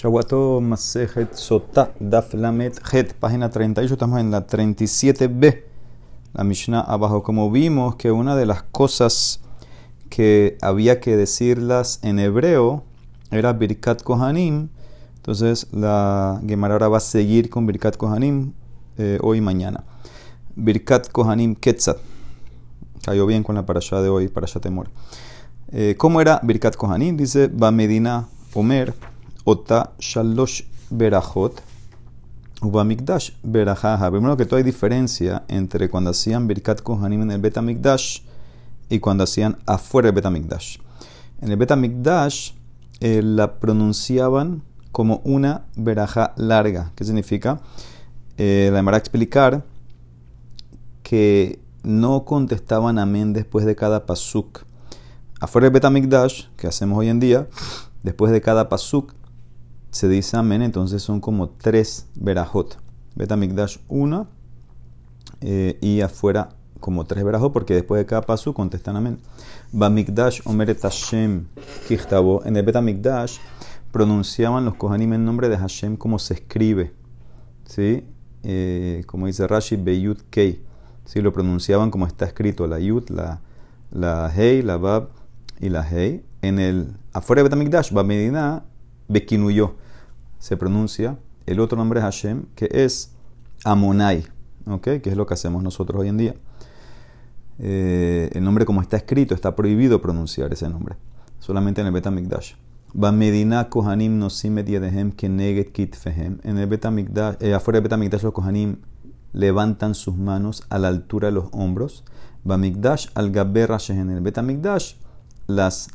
Shawato Masejet Sota Daf Lamet Het, página 38, estamos en la 37b, la Mishnah abajo. Como vimos que una de las cosas que había que decirlas en hebreo era Birkat Kohanim, entonces la Gemara ahora va a seguir con Birkat Kohanim eh, hoy y mañana. Birkat Kohanim Ketzat, cayó bien con la parasha de hoy, parasha Temor. Eh, ¿Cómo era Birkat Kohanim? Dice Bamedina Omer. Ota Shalosh Berajot Ubamikdash Berajaja. Primero que todo hay diferencia entre cuando hacían Birkat Kohanim en el Betamikdash y cuando hacían afuera del Betamikdash. En el Betamikdash eh, la pronunciaban como una veraja larga. ¿Qué significa? Eh, la a explicar que no contestaban amén después de cada pasuk. Afuera del Betamikdash, que hacemos hoy en día, después de cada pasuk, se dice amén, entonces son como tres verajot. Betamikdash una eh, y afuera como tres verajot, porque después de cada paso contestan amén. Bamikdash omeret Hashem kichtabo. En el Betamikdash pronunciaban los kohanim en nombre de Hashem como se escribe. ¿Sí? Eh, como dice Rashi, Beyut Kei. ¿Sí? Lo pronunciaban como está escrito, la Yut, la, la Hei, la Bab y la Hei. En el afuera de Betamikdash, Bamedina Bekinuyo se pronuncia el otro nombre de Hashem, que es Amonai, ¿okay? que es lo que hacemos nosotros hoy en día. Eh, el nombre como está escrito, está prohibido pronunciar ese nombre, solamente en el Betamikdash. Medina Kohanim Nosim Ediedehem Keneget Kitfehem. En el Betamikdash, eh, afuera del Betamikdash los Kohanim levantan sus manos a la altura de los hombros. Bamikdash al En el Betamikdash las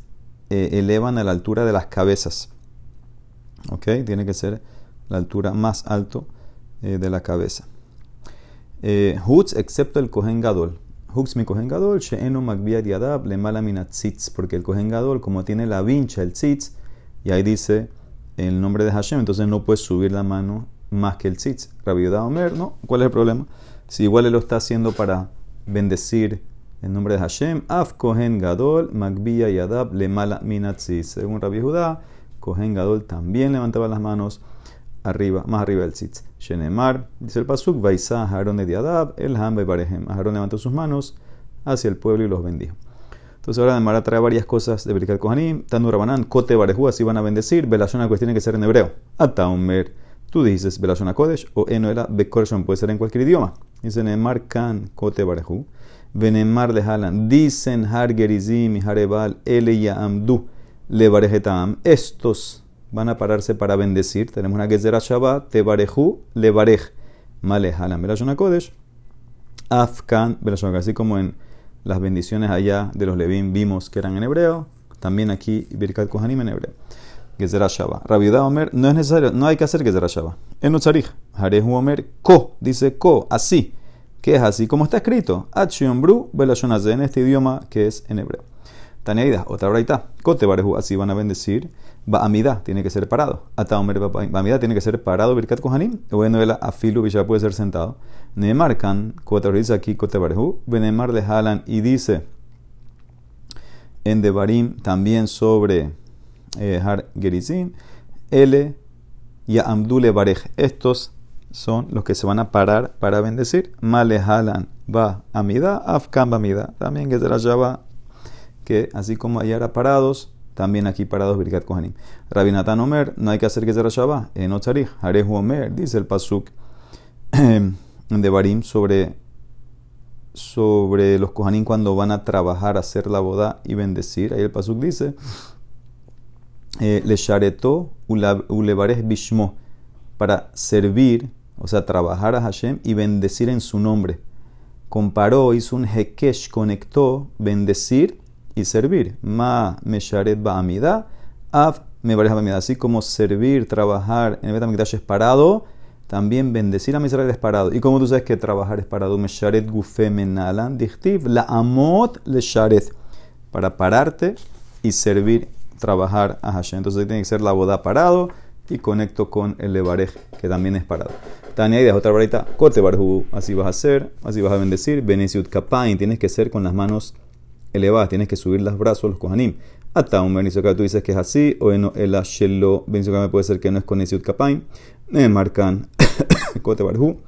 eh, elevan a la altura de las cabezas. ¿Ok? Tiene que ser la altura más alto eh, de la cabeza. Eh, Hutz, excepto el Kohen Gadol. Hutz mi Kohen Gadol, She'enu Magbia Diadab, le mala tzitz, porque el Kohen Gadol, como tiene la vincha, el tzitz, y ahí dice el nombre de Hashem, entonces no puede subir la mano más que el tzitz. Rabbi Omer, ¿no? ¿Cuál es el problema? Si igual él lo está haciendo para bendecir el nombre de Hashem, Af Kohen Gadol, Magbia Yadab, le mala tzitz. Según Rabbi Judá, Kohen Gadol también levantaba las manos arriba, más arriba del tzitz. Shenemar, dice el pasuk, Vaisa Aarón de Diadab, el Ham Barehem. Aarón levantó sus manos hacia el pueblo y los bendijo. Entonces ahora Nemara trae varias cosas de Birkat Kohanim, Tanu Rabanán, Kote Barehu, así van a bendecir, Belashona pues tiene que ser en hebreo. Ataomer, tú dices Belashona Kodesh, o Enoela Bekorshon puede ser en cualquier idioma. Dice Nemar Kan Kote Barehu, Venemar de Halan, dicen Har Gerizim y Harebal, Ele Amdu le Estos van a pararse para bendecir. Tenemos una Gezerah Shabbat, te bareju, le barej. Male halam Kodesh. Afkan Así como en las bendiciones allá de los Levim vimos que eran en hebreo, también aquí Birkat Kohanim en hebreo. Gezerah Shabbat. Rabiudá Omer, no es necesario, no hay que hacer Gezerah Shabbat. En Utzarich, Harehu Omer, Ko, dice Ko, así. que es así? Como está escrito. Achion Bru, en este idioma que es en hebreo. Taneida, otra braita. Cote bareju, así van a bendecir. Ba'amida, tiene que ser parado. Ataomer Ba'amida tiene que ser parado. Birkat kohanim. Bueno, el afilu ya puede ser sentado. Nemarkan, cuatro dice aquí Cote bareju. Benemar de Halan y dice en Devarim también sobre eh, Har Gerizin. L y Amdule Barej. Estos son los que se van a parar para bendecir. Male Halan va Amida, Afkan Ba'amida. También que será va que así como allá parados, también aquí parados Birkat Kohanim. Rabinatan Omer, no hay que hacer que se Shabbat, en Otzarich, Harehu Omer, dice el Pasuk de Barim sobre, sobre los Kohanim cuando van a trabajar, hacer la boda y bendecir. Ahí el Pasuk dice, eh, Le shareto ulevares bishmo, para servir, o sea, trabajar a Hashem y bendecir en su nombre. Comparó, hizo un hekesh, conectó, bendecir y servir. Ma mesharet ba'amida, av me ba'amida. Así como servir, trabajar en el Betamikdash es parado, también bendecir a Israel es parado. Y como tú sabes que trabajar es parado, mesharet gufe menalan, dichtiv, la amot le sharet. Para pararte y servir, trabajar a Hashem. Entonces tiene que ser la boda parado y conecto con el levarej, que también es parado. Tania, y otra varita, corte barhu, así vas a hacer, así vas a bendecir. Benesiut kapain, tienes que ser con las manos elevadas, tienes que subir los brazos, los kohanim. Ataum Benizokam, tú dices que es así, o en el Ashelo Benizokam puede ser que no es con Isiut Kapaim. Neemar Kan, Kote Barhu.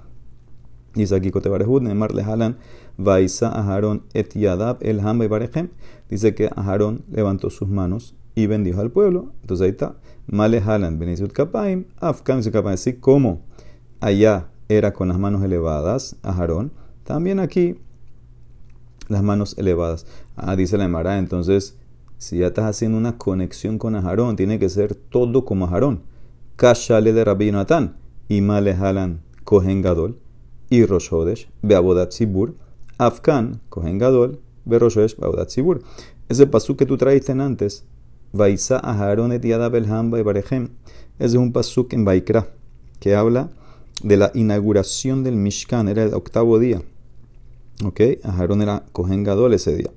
Dice aquí Kote Barhu, Neemar Lehalan, Vaisa Aharon Et Yadab El Hamba y Barejem. Dice que Aharon levantó sus manos y bendijo al pueblo. Entonces ahí está. Male Halan Benizut Kapaim, Afkam Kapaim. Así como allá era con las manos elevadas, Aharon, también aquí las manos elevadas. Ah, dice la Emara, entonces si ya estás haciendo una conexión con Aharón, tiene que ser todo como Aharón. Kashale de Rabbi Natán, y Halan Kohen Gadol, y Roshodesh, Beabodat Sibur, Afkan, Kohen Gadol, Beroshodesh, Beabodat Sibur. Ese pasú que tú traíste antes, Vaisa Aharón et Yada Belhamba y Barejem, ese es un pasuk en Baikra, que habla de la inauguración del Mishkan, era el octavo día. ¿Ok? Aharón era Kohen Gadol ese día.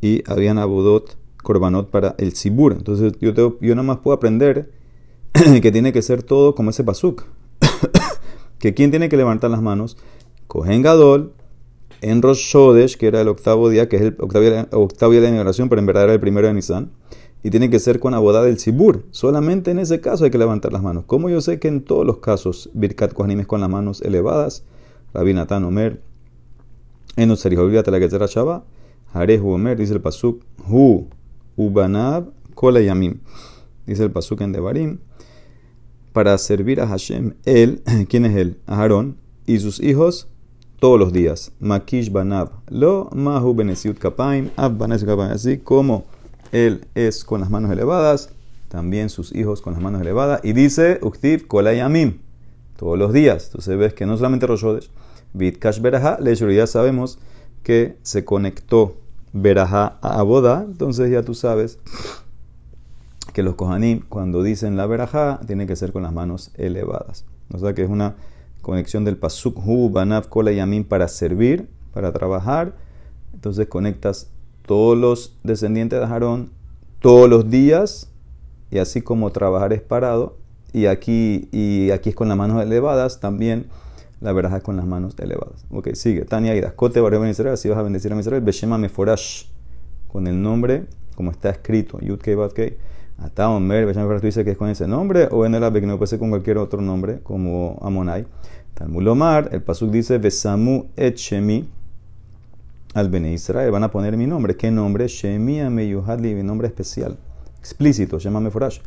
Y habían abodot korbanot para el sibur. Entonces yo, yo nada más puedo aprender que tiene que ser todo como ese pasuk. que quién tiene que levantar las manos? Cohen Gadol en Rosh que era el octavo día, que es el octavo día, de inauguración, pero en verdad era el primero de Nisan. Y tiene que ser con abodá del Sibur. Solamente en ese caso hay que levantar las manos. Como yo sé que en todos los casos Birkat Kohanim es con las manos elevadas, Rabbi Natan Omer, en olvídate la será Shabbat, Harehu Omer, dice el Pasuk, Hu Ubanab Kola Yamim. Dice el Pasuk en Devarim. Para servir a Hashem, él, ¿quién es él? Aarón y sus hijos todos los días. Makish Banab. Lo Mahu Benesiut Kapaim. Ab Kapaim. Así como él es con las manos elevadas, también sus hijos con las manos elevadas. Y dice Uktiv Kola Yamim. Todos los días. Entonces ves que no solamente Roshodesh. Bitkash Beraha. ya sabemos que se conectó verajá a boda, entonces ya tú sabes que los kohanim cuando dicen la verajá tiene que ser con las manos elevadas. O sea que es una conexión del pasuk hu, banav, kola y para servir, para trabajar. Entonces conectas todos los descendientes de Aarón todos los días y así como trabajar es parado y aquí, y aquí es con las manos elevadas también la verajá con las manos elevadas. Ok, sigue. Tania Ida. Kote Bareo Israel. Si vas a bendecir a Israel, Beshema Meforash. Con el nombre como está escrito. Yud Kei Bat Kei. Hasta Omer, Beshema Meforash, tú dices que es con ese nombre. O en el Abe, que no puede ser con cualquier otro nombre, como Amonai. Talmulomar. El Pasuk dice Besamu Et Shemi. Al Bene Israel. Van a poner mi nombre. ¿Qué nombre? Shemi Ameyuhadli. Mi nombre especial. Explícito. Shema Meforash.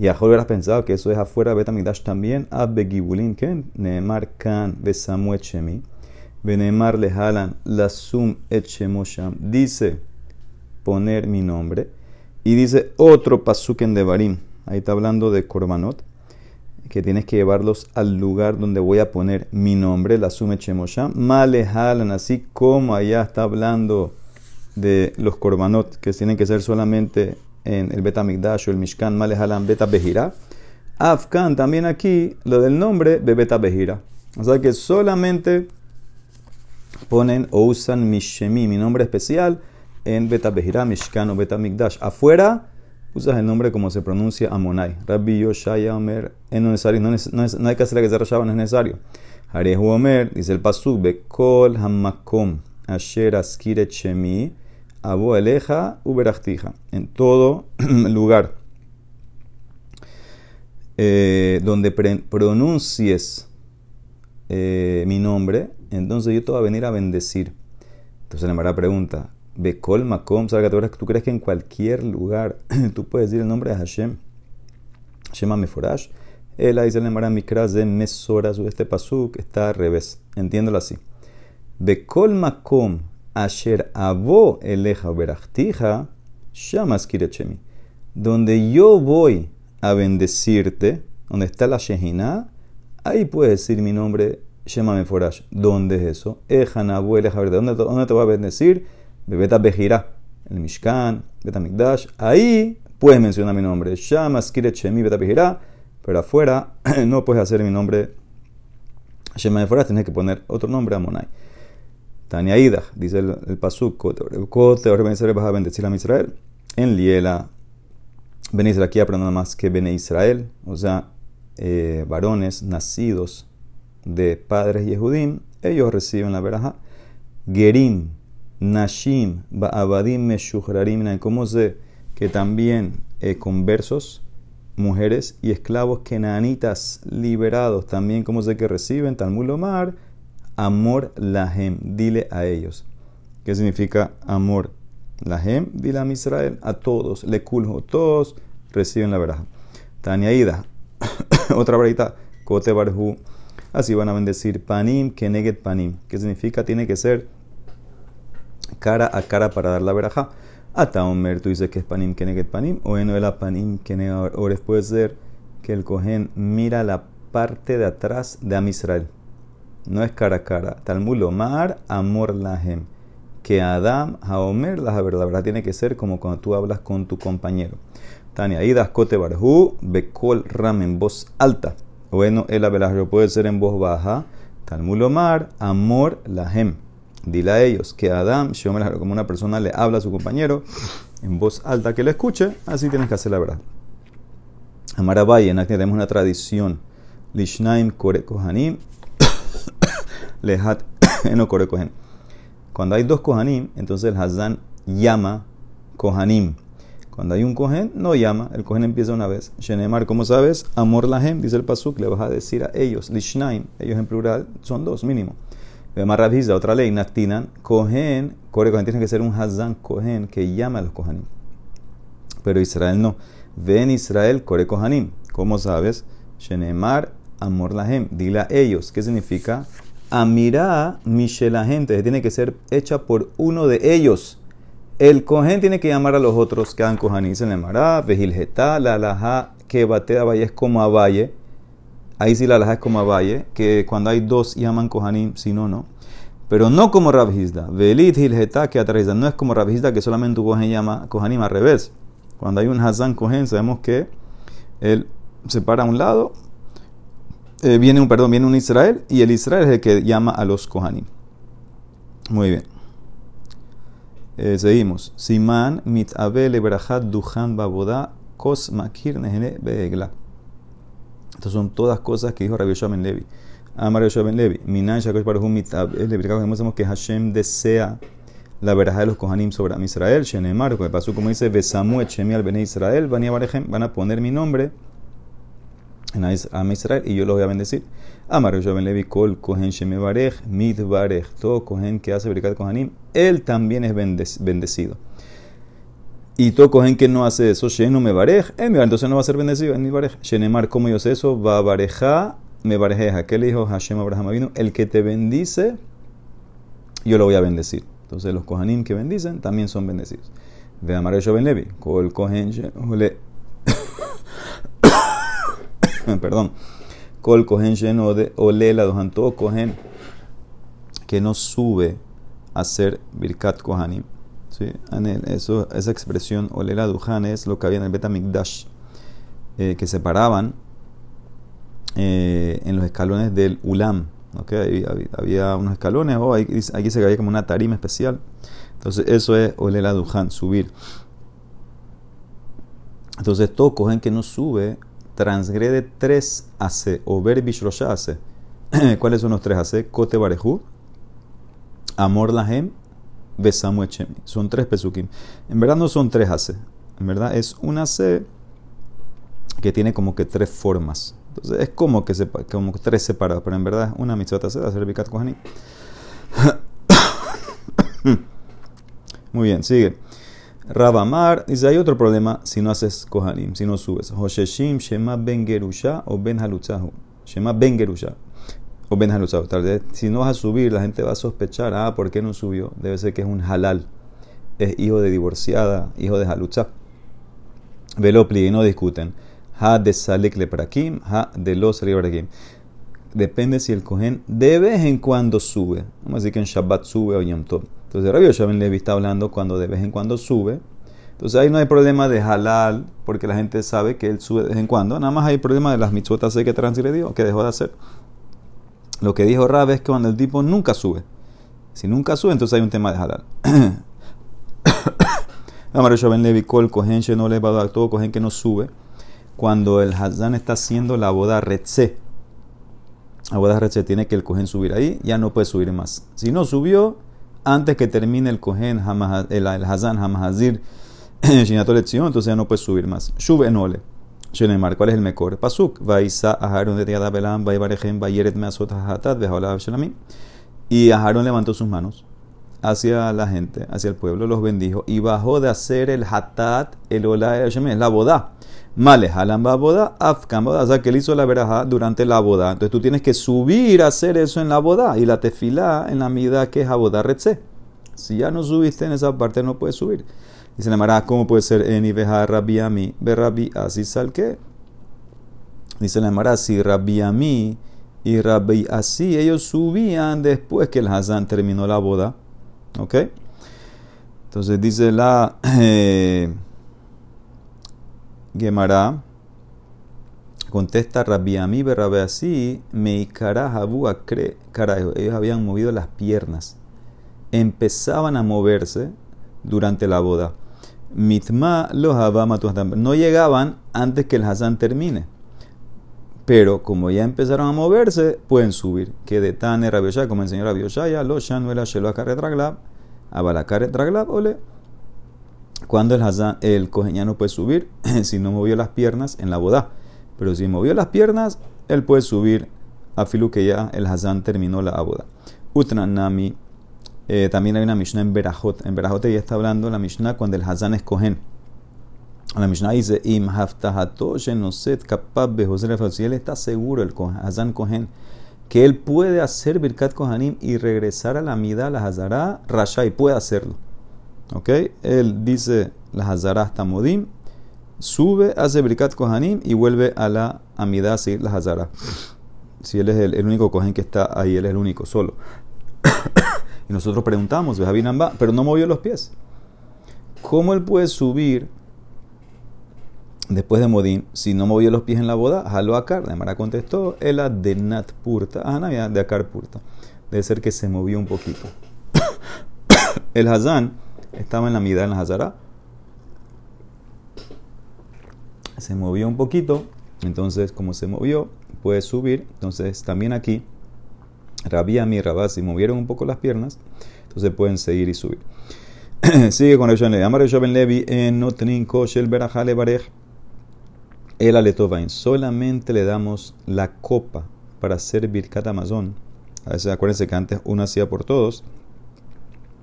Y a hubieras pensado que eso es afuera Betamigdash también. Abegibulin, que Neemar kan besamu echemi. Benemar lehalan lasum echemosham. Dice poner mi nombre. Y dice otro pasuk en Devarim. Ahí está hablando de Korbanot. Que tienes que llevarlos al lugar donde voy a poner mi nombre, la sume chemosham. Malehalan, así como allá está hablando de los korbanot, que tienen que ser solamente en el Betamigdash o el Mishkan Malehalam Beta Behira. Afkan también aquí, lo del nombre de Beta Behira. O sea que solamente ponen o usan Mishemi, mi nombre especial, en Beta Behira, Mishkan o Beta Migdash. Afuera usas el nombre como se pronuncia Amonai. Rabbi Yoshaya Omer, es necesario, no, es, no, es, no hay que hacer la que se no es necesario. Harehu Omer, dice el Pasuk, Bekol Hamakom, Asher Askire Chemi, Abo Eleja Uberachtija. En todo lugar eh, donde pronuncies eh, mi nombre, entonces yo te voy a venir a bendecir. Entonces la Mara pregunta, Bekol Makom, ¿tú crees que en cualquier lugar tú puedes decir el nombre de Hashem? Shema Meforash. Él dice la Mara Mikras de Mesoras, este pasuk está al revés. Entiéndolo así. Bekol Makom Asher abo eleja berachtija, shamas kirechemi. Donde yo voy a bendecirte, donde está la Shehinah, ahí puedes decir mi nombre, Shema Meforash. ¿Dónde es eso? Ejan abo eleja ¿Dónde, ¿Dónde te va a bendecir? Bebeta Bejira, el Mishkan, Beta Mikdash. Ahí puedes mencionar mi nombre, Shamas kirechemi, Beta. Pero afuera no puedes hacer mi nombre Shema Meforash, tienes que poner otro nombre, Amonai. Tania Ida, dice el, el Pasuk, vas a bendecir a Israel. En Liela, Ben Israel, aquí aprendo más que Bene Israel, o sea, eh, varones nacidos de padres Yehudim, ellos reciben la veraja. Gerim, Nashim, Ba'abadim, Meshuhrarim, ¿cómo sé que también eh, conversos, mujeres y esclavos kenanitas liberados, también como sé que reciben, Talmud Omar, amor lahem, dile a ellos. ¿Qué significa amor lahem? Dile a Israel, a todos, le culjo, todos reciben la verdad. Tania Ida, otra varita, Kote Barhu, así van a bendecir panim, keneget panim. ¿Qué significa? Tiene que ser cara a cara para dar la verajá. Ata Omer, tú dices que es panim keneget panim, o en el panim keneget ores puede ser que el cohen mira la parte de atrás de Am Israel. No es cara a cara. Talmud Omar, amor lahem. Que Adam, Haomer, la verdad, la verdad tiene que ser como cuando tú hablas con tu compañero. Tania, Idas Kote Barhu, Bekol Ram en voz alta. Bueno, el abelajro puede ser en voz baja. Talmud Omar, amor lahem. Dile a ellos que Adam, como una persona le habla a su compañero en voz alta que le escuche, así tienes que hacer la verdad. Amarabaye, en aquí tenemos una tradición. Lishnaim Kore Kohanim, Lehat Eno Kore Kohen. Cuando hay dos Kohanim, entonces el Hazán llama Kohanim. Cuando hay un Kohen, no llama, el Kohen empieza una vez. Shenemar, ¿cómo sabes? Amor Lahem, dice el Pasuk, le vas a decir a ellos, Lishnaim, ellos en plural son dos mínimo. Rabhiza, otra ley, Naktinan, Kohen, Kore Kohen, tiene que ser un Hazán Kohen que llama a los Kohanim. Pero Israel no. Ven Israel, Kore Kohanim. ¿Cómo sabes? Shenemar, Amor Lahem, dile a ellos. ¿Qué significa? Amirá, gente, tiene que ser hecha por uno de ellos. El Kohen tiene que llamar a los otros que Kohanim. Se le llamará, Vejilgetá, la Laja, que batea valle es como a valle Ahí sí la alhaja es como a Valle, que cuando hay dos llaman Kohanim, si no, no. Pero no como Rabhizda. Velit Hilgeta que atrás No es como Rabhizda que solamente un Kohen llama Kohanim al revés. Cuando hay un Hazan Kohen, sabemos que él se para a un lado, eh, viene un, perdón, viene un Israel, y el Israel es el que llama a los Kohanim. Muy bien. Eh, seguimos. Siman mit abel duhan baboda kos makir nehene beegla. Estas son todas cosas que dijo Rabbi Yoshua Ben Levi. Amar Yoshua Ben Levi. Minan Shakosh Baruch Mitab. Le explicamos que Hashem desea la verdad de los Kohanim sobre Israel. Shenemar, que pasó como dice, Besamu Echemi al Bene Israel, van a poner mi nombre Am Israel y yo los voy a bendecir. Amar Yoshua Ben Levi, Kol Kohen Sheme Barej, Mid Barej, todo Kohen que hace Berikat Kohanim, él también es bendecido. Y todo cohen que no hace eso, Shenu me barej, eh, entonces no va a ser bendecido en mi barej. Shenemar, ¿cómo yo sé eso? Va bareja, me barejeja. ¿Qué le dijo Hashem Abraham vino? El que te bendice, yo lo voy a bendecir. Entonces los kohanim que bendicen también son bendecidos. Ve a Mario Ben Levi, Kol Kohen, perdón, Kol Kohen lleno de Olela, dojan todo Kohen que no sube a ser Birkat Kohanim ¿sí? Eso, esa expresión, Olela Duhan, es lo que había en el Betamikdash, eh, que separaban eh, en los escalones del Ulam. ¿okay? Había, unos escalones, o aquí, se caía como una tarima especial. Entonces, eso es Olela Duhan, subir. Entonces, todo cogen que no sube transgrede tres AC o ver bishrosha AC. ¿Cuáles son los tres AC? Kote Barehu, Amor Lahem Besamu Echemi. Son tres pesukim. En verdad no son tres AC. En verdad es una C que tiene como que tres formas. Entonces es como que, se, como tres separados, pero en verdad es una mitzvah de hacer bikat kohanim. Muy bien, sigue. Rabamar dice: hay otro problema si no haces kohanim, si no subes. Hosheshim, Shema Ben Gerusha o Ben Halutzahu. Shema Ben Gerusha o Ben vez si no vas a subir, la gente va a sospechar, ah, ¿por qué no subió? Debe ser que es un halal. Es hijo de divorciada, hijo de Halutza. Velopli y no discuten. Ha de Salik Leprakim, ha de los Ribrakim. Depende si el cohen de vez en cuando sube. Vamos a decir que en Shabbat sube o Yom Tov. Entonces Rabbi Yoshaben Levi está hablando cuando de vez en cuando sube. Entonces ahí no hay problema de halal, porque la gente sabe que él sube de vez en cuando. Nada más hay problema de las mitzvotas que transgredió, que dejó de hacer. Lo que dijo Rab es que cuando el tipo nunca sube. Si nunca sube, entonces hay un tema de halal. Ben Levi Kol Kohen no le va a dar todo Kohen que no sube. Cuando el Hazán está haciendo la boda Retze. La boda Retze tiene que el Kohen subir ahí, ya no puede subir más. Si no subió, antes que termine el Kohen, el, el Hazán Hamazir Shinato lección, entonces ya no puedes subir más. Shuv enole. Shenemar, ¿cuál es el mejor? Pasuk. Vaisa Aharon de Tiada Belam, Vaibarejem, Vayeret Measot Hatat, Bejaola Shalami. Y Aharon levantó sus manos hacia la gente, hacia el pueblo, los bendijo y bajó de hacer el hatat, el de la boda. Male, halamba boda, afkan boda. O sea, que él hizo la veraja durante la boda. Entonces tú tienes que subir a hacer eso en la boda y la tefilá en la mida que es boda retze. Si ya no subiste en esa parte, no puedes subir. Dice la Mara, ¿cómo puede ser en Ibeja Rabbi Ami? Ve Rabbi Así sal qué. Dice la Mara, si Rabbi Ami y Rabbi Así, ellos subían después que el Hazán terminó la boda. ¿Ok? Entonces dice la eh, Gemara, contesta Rabbi Ami Rabbi Así, Meikara Habu Akre, carajo, ellos habían movido las piernas, empezaban a moverse durante la boda. Mitma los no llegaban antes que el Hazán termine. Pero como ya empezaron a moverse, pueden subir. Que de Tane Rabioshaya, como enseñó Rabioshaya, lo Shanuela Shelo Akaret Raglab, Abalakaret Raglab, ole. Cuando el Hazán, el no puede subir si no movió las piernas en la boda. Pero si movió las piernas, él puede subir a filu que ya el Hazán terminó la boda. Utranami eh, también hay una Mishnah en Berajot. En Berajot ya está hablando la Mishnah cuando el Hazán es cohen. La Mishnah dice, Im shenoset Si él está seguro, el Hazán cohen, que él puede hacer Birkat Kohanim y regresar a la Mida, la Hazara, y puede hacerlo. ¿Ok? Él dice la Hazara hasta Modim, sube, hace Birkat Kohanim y vuelve a la Amida a seguir la Hazara. Si él es el, único cohen que está ahí, él es el único solo. Y nosotros preguntamos, pero no movió los pies. ¿Cómo él puede subir después de Modín si no movió los pies en la boda? Jaló a Akar. Mara contestó, el de Nat Purta. Ah, de Akar Purta. Debe ser que se movió un poquito. el Hazán estaba en la mitad en la Hazara. Se movió un poquito. Entonces, como se movió, puede subir. Entonces, también aquí Rabia mi Rabasi movieron un poco las piernas, entonces pueden seguir y subir. Sigue con el Levi. Amar Ben Levi en Koshel Barej. El Aletovain. Solamente le damos la copa para hacer Birkat Amazon. A veces acuérdense que antes uno hacía por todos.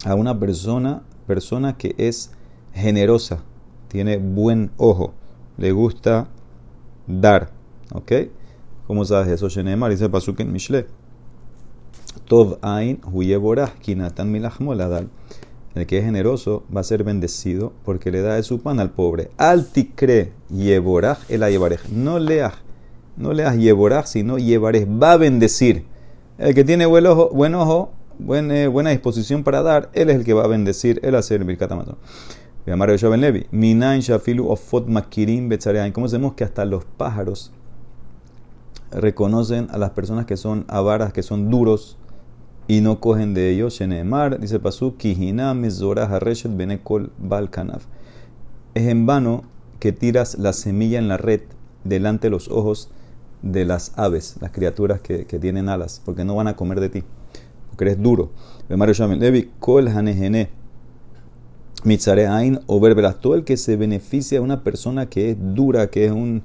A una persona, persona que es generosa, tiene buen ojo, le gusta dar. ¿Ok? ¿Cómo sabes eso? Shenemar dice Pasuk en Mishle. Tov Ain Huyeborah Kinatan Milachmoladal. El que es generoso va a ser bendecido porque le da de su pan al pobre. Altikre Yeborah el Ayebarej. No leas, no leas Yeborah, sino Yebarej. Va a bendecir. El que tiene buen ojo, buen ojo buena, buena disposición para dar, él es el que va a bendecir, él hace el Birkat Amazon. Llamar a Ben Levi. ¿Cómo sabemos que hasta los pájaros reconocen a las personas que son avaras, que son duros? y no cogen de ellos. Shenemar, dice Pasú, Hareshet. Es en vano que tiras la semilla en la red delante de los ojos de las aves, las criaturas que, que tienen alas, porque no van a comer de ti, porque eres duro. Levi, Kol Hanehene. Mitzare Ain o Todo el que se beneficia de una persona que es dura, que es un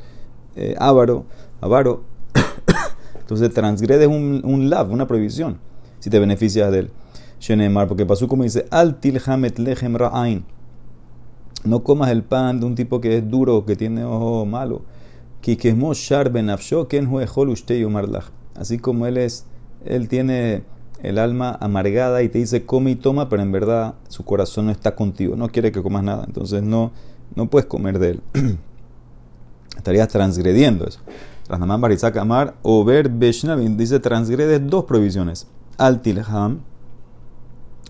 eh, avaro, avaro, entonces transgrede un, un lav, una prohibición si te beneficias de él. Shenemar, porque pasó como dice, Altil hamet lechem ra'ain. No comas el pan de un tipo que es duro, que tiene ojo malo. Así como él es, él tiene el alma amargada y te dice come y toma, pero en verdad su corazón no está contigo, no quiere que comas nada, entonces no, no puedes comer de él. Estarías transgrediendo eso. Rasnaman Barizak Amar, Over Beshnavin dice transgredes dos provisiones altilham,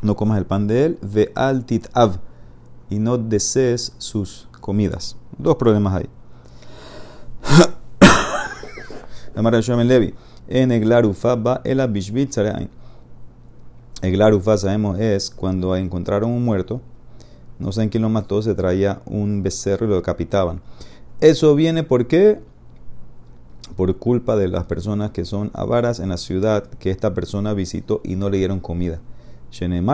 no comas el pan de él, ve altit av, y no desees sus comidas. Dos problemas hay. La Levi, en Eglarufa va el abishbit Eglarufa sabemos es cuando encontraron un muerto, no sé en quién lo mató, se traía un becerro y lo decapitaban. Eso viene porque por culpa de las personas que son avaras en la ciudad que esta persona visitó y no le dieron comida. El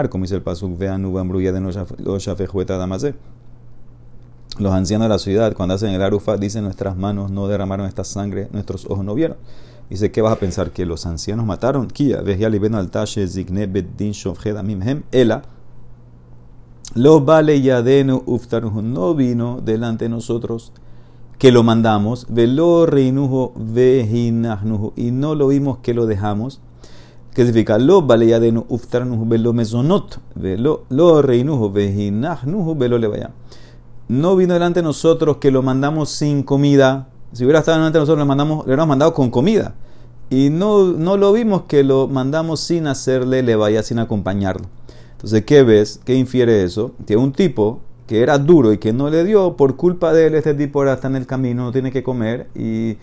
los ancianos de la ciudad, cuando hacen el arufa, dicen nuestras manos no derramaron esta sangre, nuestros ojos no vieron. Dice, ¿qué vas a pensar? ¿Que los ancianos mataron? Kia, al tashe zigne beddin hem, ela. Lo vale yadenu no vino delante de nosotros que lo mandamos, velo reinujo vejinahnujo, y no lo vimos que lo dejamos. ¿Qué significa? Lo vale yadenu uftarnujo velo mesonot, velo lo reinujo vejinahnujo velo le vaya. No vino delante de nosotros que lo mandamos sin comida, si hubiera estado delante de nosotros, lo mandamos, le hubiéramos mandado con comida. Y no, no lo vimos que lo mandamos sin hacerle le vaya, sin acompañarlo. Entonces, ¿qué ves? ¿Qué infiere eso? Que un tipo que era duro y que no le dio, por culpa de él, este tipo ahora está en el camino, no tiene que comer y,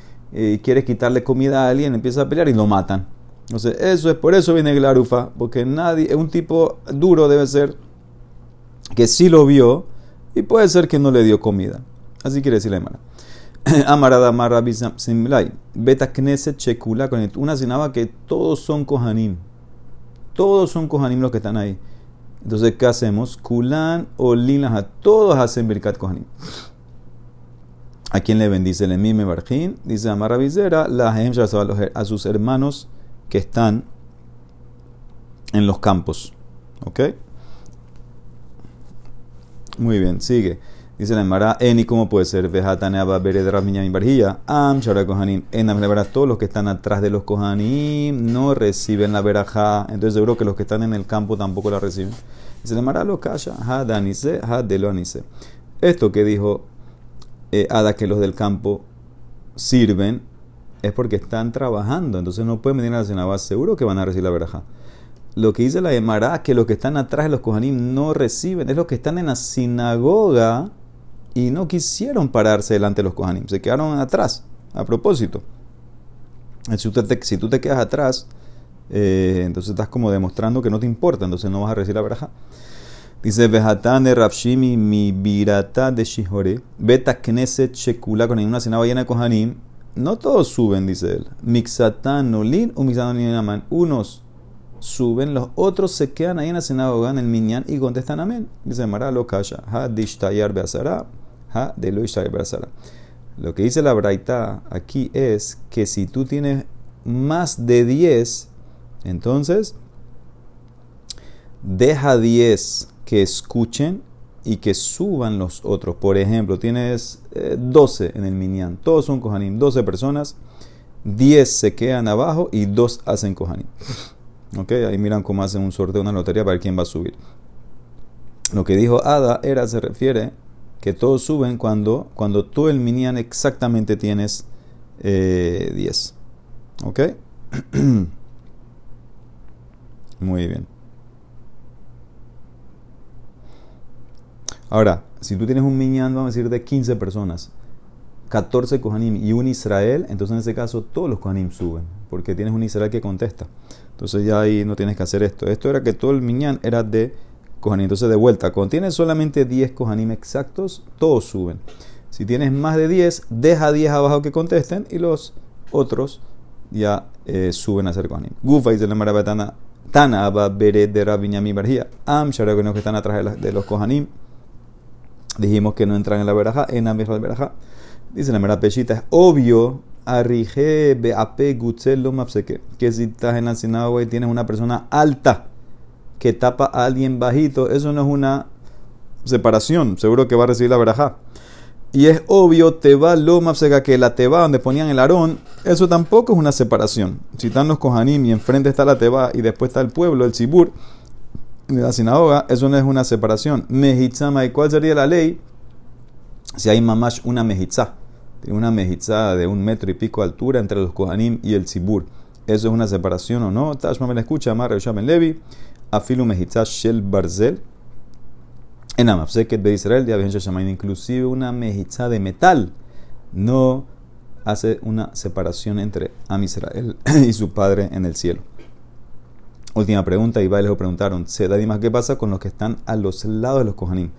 quiere quitarle comida a alguien, empieza a pelear y lo matan. Entonces, eso es por eso viene el arufa, porque nadie, un tipo duro debe ser que sí lo vio y puede ser que no le dio comida. Así quiere decir la hermana. Amarada Marra Simlai. Beta Knesset Chekula con una sinaba que todos son Kohanim. Todos son Kohanim los que están ahí. Entonces, ¿qué hacemos? Kulan o a todos hacen Birkat Kohanim. ¿A quién le bendice? Le mime Barjin. Dice Amarra Vizera, la a sus hermanos que están en los campos. ¿Ok? Muy bien, sigue. Dice la Emara, Eni, ¿cómo puede ser? Vejataneaba Beredra Miñamin Barjilla, Am Shara Kohanim. En la todos los que están atrás de los Kohanim no reciben la verajá. Entonces, seguro que los que están en el campo tampoco la reciben. Dice la Emara, lo calla, ha danise, ha de lo anise. Esto que dijo eh, Ada, que los del campo sirven, es porque están trabajando. Entonces, no pueden venir a la Senabá, seguro que van a recibir la verajá lo que dice la Emara, que los que están atrás de los Kohanim no reciben, es los que están en la sinagoga y no quisieron pararse delante de los Kohanim, se quedaron atrás, a propósito. Si, tú te quedas atrás, eh, entonces estás como demostrando que no te importa, entonces no vas a recibir la veraja. Dice, Vejatán de Rafshimi, mi birata de Shihore, Beta Knesset Shekula, con una sinagoga llena de Kohanim, no todos suben, dice él. Mixatán Nolin o Mixatán Unos suben, los otros se quedan ahí en la sinagoga, en el minyan, y contestan amén. Dice Mara lo kasha, ha dishtayar beasara, ha de lo beasara. Lo que dice la braita aquí es que si tú tienes más de 10, entonces deja 10 que escuchen y que suban los otros. Por ejemplo, tienes 12 eh, en el minyan, todos son kohanim, 12 personas, 10 se quedan abajo y 2 hacen kohanim. Ahí miran cómo hacen un sorteo, una lotería para ver quién va a subir. Lo que dijo Ada era, se refiere que todos suben cuando, cuando tú el minian exactamente tienes 10. Eh, ¿Ok? Muy bien. Ahora, si tú tienes un minian, vamos a decir, de 15 personas, 14 Kohanim y un Israel, entonces en ese caso todos los Kohanim suben, porque tienes un Israel que contesta. Entonces ya ahí no tienes que hacer esto. Esto era que todo el miñán era de Kohanim. Entonces de vuelta, cuando tienes solamente 10 Kohanim exactos, todos suben. Si tienes más de 10, deja 10 abajo que contesten y los otros ya eh, suben a ser Kohanim. Gufa dice la marabatana. Tana Abba Bere de Rabiñami Barjía. Am que están atrás de, los Kohanim. Dijimos que no entran en la veraja, en la veraja. Dice la mera pechita, es obvio Arije beape Que si estás en la sinagoga y tienes una persona alta que tapa a alguien bajito, eso no es una separación. Seguro que va a recibir la verajá. Y es obvio, te va lo mafseka, que la teba donde ponían el arón, eso tampoco es una separación. Si están los kohanim y enfrente está la teba y después está el pueblo, el sibur, de la sinagoga, eso no es una separación. Mehitzama, ¿y cuál sería la ley? Si hay mamash una mejitza una mejizada de un metro y pico de altura entre los Kohanim y el Sibur. ¿Eso es una separación o no? Tashma me escucha, Amar Levi, Afilu mejizá Shel Barzel. En Amapseket de Israel, llaman inclusive una mejizá de metal. No hace una separación entre Am Israel y su padre en el cielo. Última pregunta, y les preguntaron, ¿qué pasa con los que están a los lados de los Kohanim?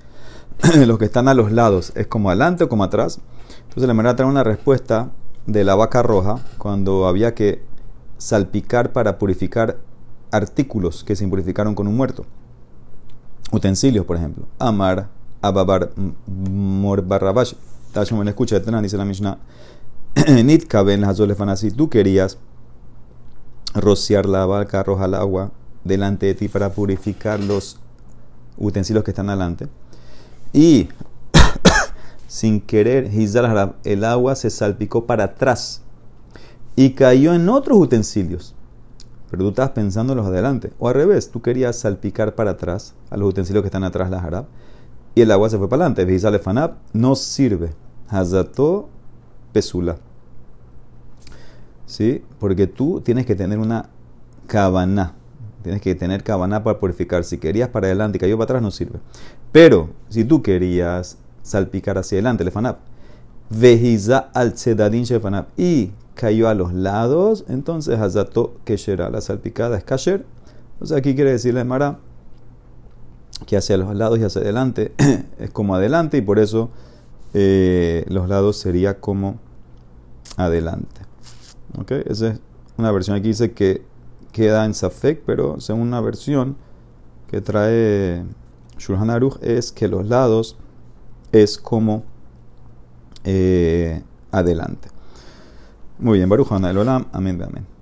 los que están a los lados, ¿es como adelante o como atrás? Entonces la manera trae una respuesta de la vaca roja cuando había que salpicar para purificar artículos que se impurificaron con un muerto. Utensilios, por ejemplo. Amar Ababar Mor Barrabash. Tashman escucha, dice la Mishnah. Nitka ben Si tú querías rociar la barca, arrojar al agua delante de ti para purificar los utensilios que están delante. Y sin querer, el agua se salpicó para atrás y cayó en otros utensilios. Pero tú estabas pensando en los adelante. O al revés, tú querías salpicar para atrás a los utensilios que están atrás la jarab y el agua se fue para adelante. Vizale fanab no sirve. Hazato pesula. ¿Sí? Porque tú tienes que tener una cabana. Tienes que tener cabana para purificar. Si querías para adelante y cayó para atrás, no sirve. Pero si tú querías salpicar hacia adelante, le fanab. Vejiza al shefanab. Y cayó a los lados, entonces Hazato Keshera, la salpicada es Kasher. O aquí quiere decirle Mara que hacia los lados y hacia adelante es como adelante y por eso eh, los lados sería como adelante. ¿Ok? Esa es una versión aquí dice que queda en Safek, pero según una versión que trae Shulhan Aruch es que los lados es como eh, adelante. Muy bien, Baruch Olam, amén, amén.